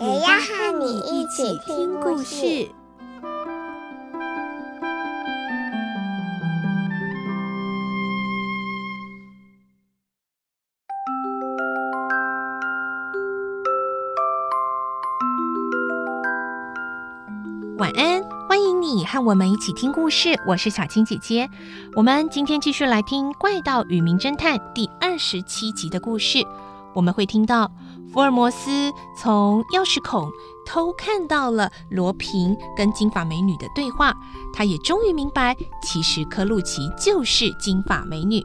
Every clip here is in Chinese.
也要和你一起听故事。晚安，欢迎你和我们一起听故事。我是小青姐姐，我们今天继续来听《怪盗与名侦探》第二十七集的故事。我们会听到福尔摩斯从钥匙孔偷看到了罗平跟金发美女的对话，他也终于明白，其实柯露奇就是金发美女。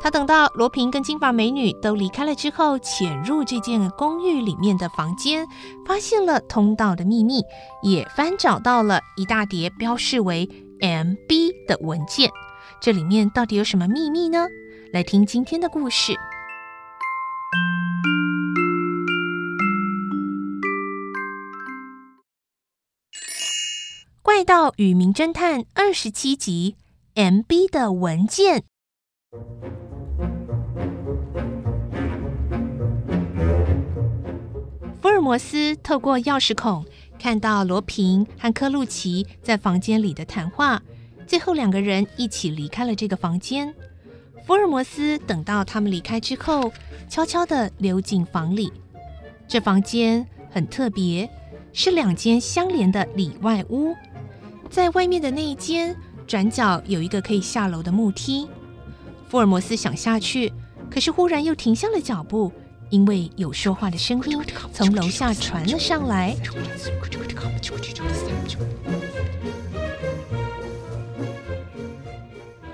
他等到罗平跟金发美女都离开了之后，潜入这间公寓里面的房间，发现了通道的秘密，也翻找到了一大叠标示为 MB 的文件。这里面到底有什么秘密呢？来听今天的故事，《怪盗与名侦探》二十七集：MB 的文件。福尔摩斯透过钥匙孔看到罗平和柯露奇在房间里的谈话，最后两个人一起离开了这个房间。福尔摩斯等到他们离开之后，悄悄地溜进房里。这房间很特别，是两间相连的里外屋。在外面的那一间转角有一个可以下楼的木梯。福尔摩斯想下去，可是忽然又停下了脚步。因为有说话的声音从楼下传了上来，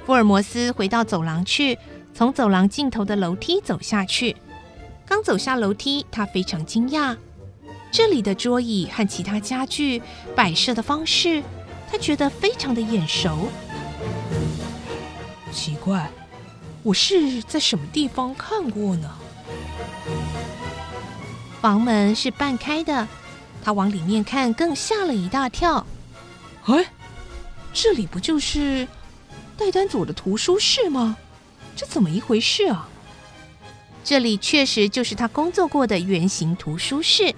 福尔摩斯回到走廊去，从走廊尽头的楼梯走下去。刚走下楼梯，他非常惊讶，这里的桌椅和其他家具摆设的方式，他觉得非常的眼熟。奇怪，我是在什么地方看过呢？房门是半开的，他往里面看，更吓了一大跳。哎，这里不就是戴丹佐的图书室吗？这怎么一回事啊？这里确实就是他工作过的圆形图书室。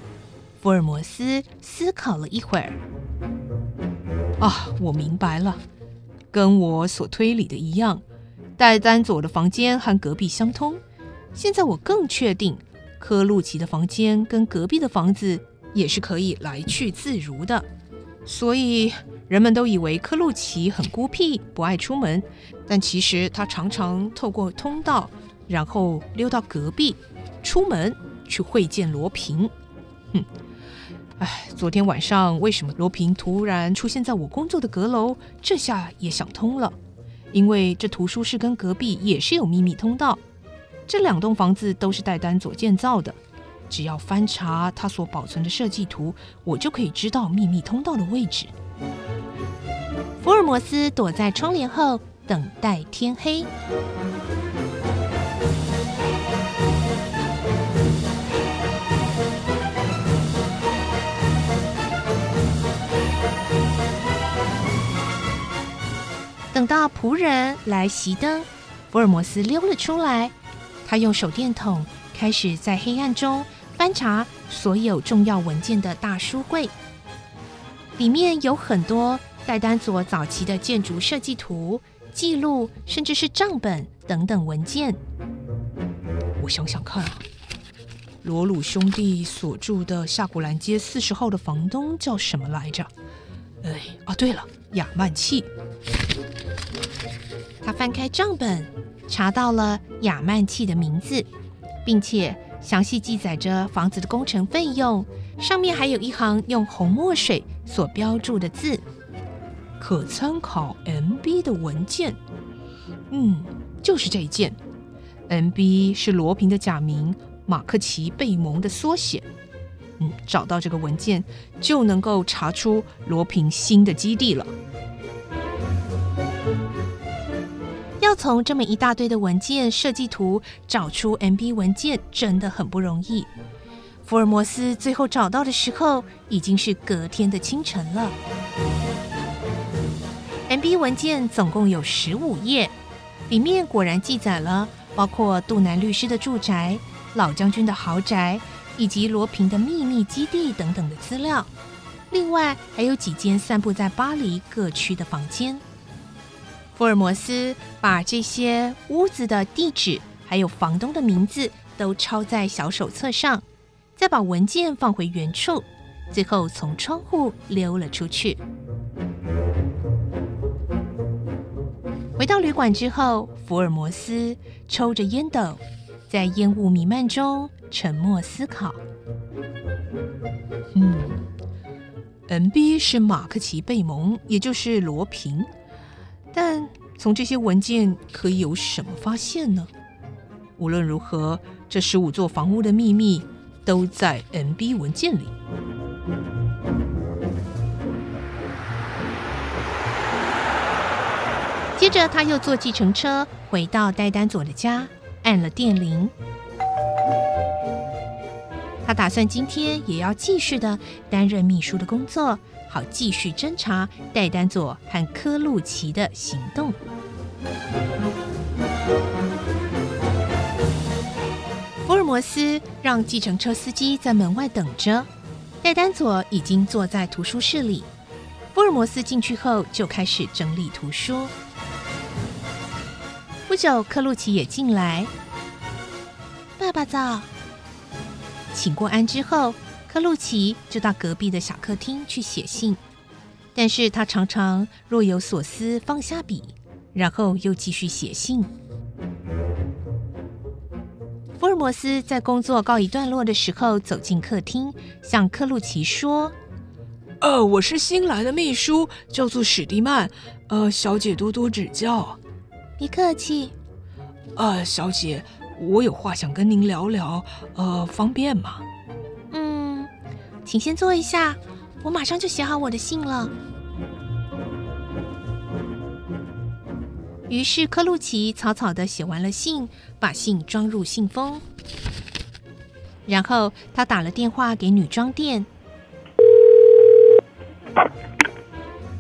福尔摩斯思考了一会儿，啊，我明白了，跟我所推理的一样，戴丹佐的房间和隔壁相通。现在我更确定。柯露奇的房间跟隔壁的房子也是可以来去自如的，所以人们都以为柯露奇很孤僻，不爱出门，但其实他常常透过通道，然后溜到隔壁，出门去会见罗平。哼，昨天晚上为什么罗平突然出现在我工作的阁楼？这下也想通了，因为这图书室跟隔壁也是有秘密通道。这两栋房子都是戴丹佐建造的，只要翻查他所保存的设计图，我就可以知道秘密通道的位置。福尔摩斯躲在窗帘后，等待天黑。等到仆人来熄灯，福尔摩斯溜了出来。他用手电筒开始在黑暗中翻查所有重要文件的大书柜，里面有很多戴丹佐早期的建筑设计图、记录，甚至是账本等等文件。我想想看啊，罗鲁兄弟所住的夏古兰街四十号的房东叫什么来着？哎，啊，对了，亚曼契。他翻开账本。查到了亚曼契的名字，并且详细记载着房子的工程费用，上面还有一行用红墨水所标注的字：“可参考 MB 的文件。”嗯，就是这一件。MB 是罗平的假名，马克奇贝蒙的缩写。嗯，找到这个文件，就能够查出罗平新的基地了。从这么一大堆的文件设计图找出 MB 文件，真的很不容易。福尔摩斯最后找到的时候，已经是隔天的清晨了。MB 文件总共有十五页，里面果然记载了包括杜南律师的住宅、老将军的豪宅以及罗平的秘密基地等等的资料。另外还有几间散布在巴黎各区的房间。福尔摩斯把这些屋子的地址还有房东的名字都抄在小手册上。再把文件放回原处，最后从窗户溜了出去。回到旅馆之后，福尔摩斯抽着烟斗，在烟雾弥漫中沉默思考。嗯，N B 是马克奇贝蒙，也就是罗平，但从这些文件可以有什么发现呢？无论如何，这十五座房屋的秘密。都在 MB 文件里。接着，他又坐计程车回到戴丹佐的家，按了电铃。他打算今天也要继续的担任秘书的工作，好继续侦查戴丹佐和科路奇的行动。福尔摩斯让计程车司机在门外等着，戴丹佐已经坐在图书室里。福尔摩斯进去后就开始整理图书。不久，克鲁奇也进来。爸爸早。请过安之后，克鲁奇就到隔壁的小客厅去写信，但是他常常若有所思，放下笔，然后又继续写信。福尔摩斯在工作告一段落的时候，走进客厅，向克鲁奇说：“呃，我是新来的秘书，叫做史蒂曼。呃，小姐多多指教。”“别客气。”“呃，小姐，我有话想跟您聊聊，呃，方便吗？”“嗯，请先坐一下，我马上就写好我的信了。”于是，科路奇草草的写完了信，把信装入信封，然后他打了电话给女装店。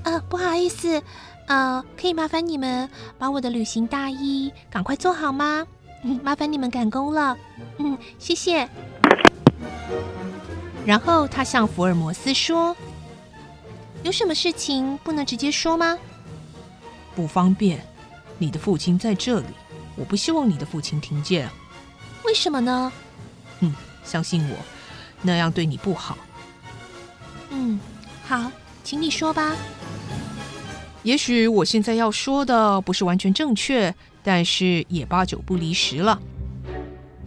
呃，不好意思，呃，可以麻烦你们把我的旅行大衣赶快做好吗？嗯，麻烦你们赶工了。嗯，谢谢。然后他向福尔摩斯说：“有什么事情不能直接说吗？不方便。”你的父亲在这里，我不希望你的父亲听见。为什么呢？嗯，相信我，那样对你不好。嗯，好，请你说吧。也许我现在要说的不是完全正确，但是也八九不离十了。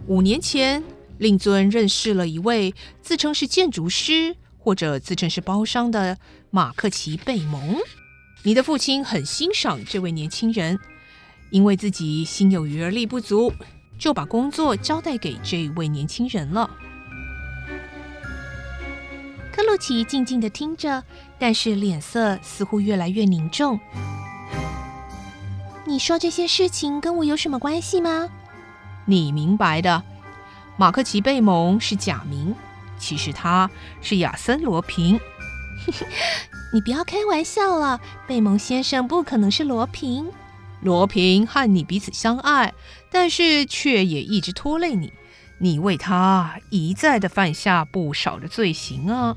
五年前，令尊认识了一位自称是建筑师或者自称是包商的马克奇贝蒙。你的父亲很欣赏这位年轻人。因为自己心有余而力不足，就把工作交代给这位年轻人了。克鲁奇静静地听着，但是脸色似乎越来越凝重。你说这些事情跟我有什么关系吗？你明白的。马克奇贝蒙是假名，其实他是亚森罗平。你不要开玩笑了，贝蒙先生不可能是罗平。罗平和你彼此相爱，但是却也一直拖累你，你为他一再的犯下不少的罪行啊。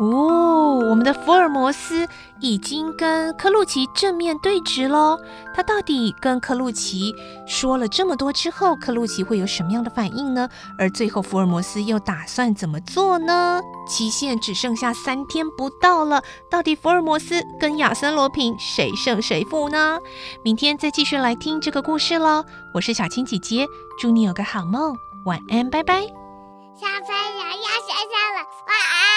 哦，我们的福尔摩斯已经跟科鲁奇正面对质喽。他到底跟科鲁奇说了这么多之后，科鲁奇会有什么样的反应呢？而最后福尔摩斯又打算怎么做呢？期限只剩下三天不到了，到底福尔摩斯跟亚森罗平谁胜谁负呢？明天再继续来听这个故事喽。我是小青姐姐，祝你有个好梦。晚安，拜拜。小朋友要睡觉了，晚安。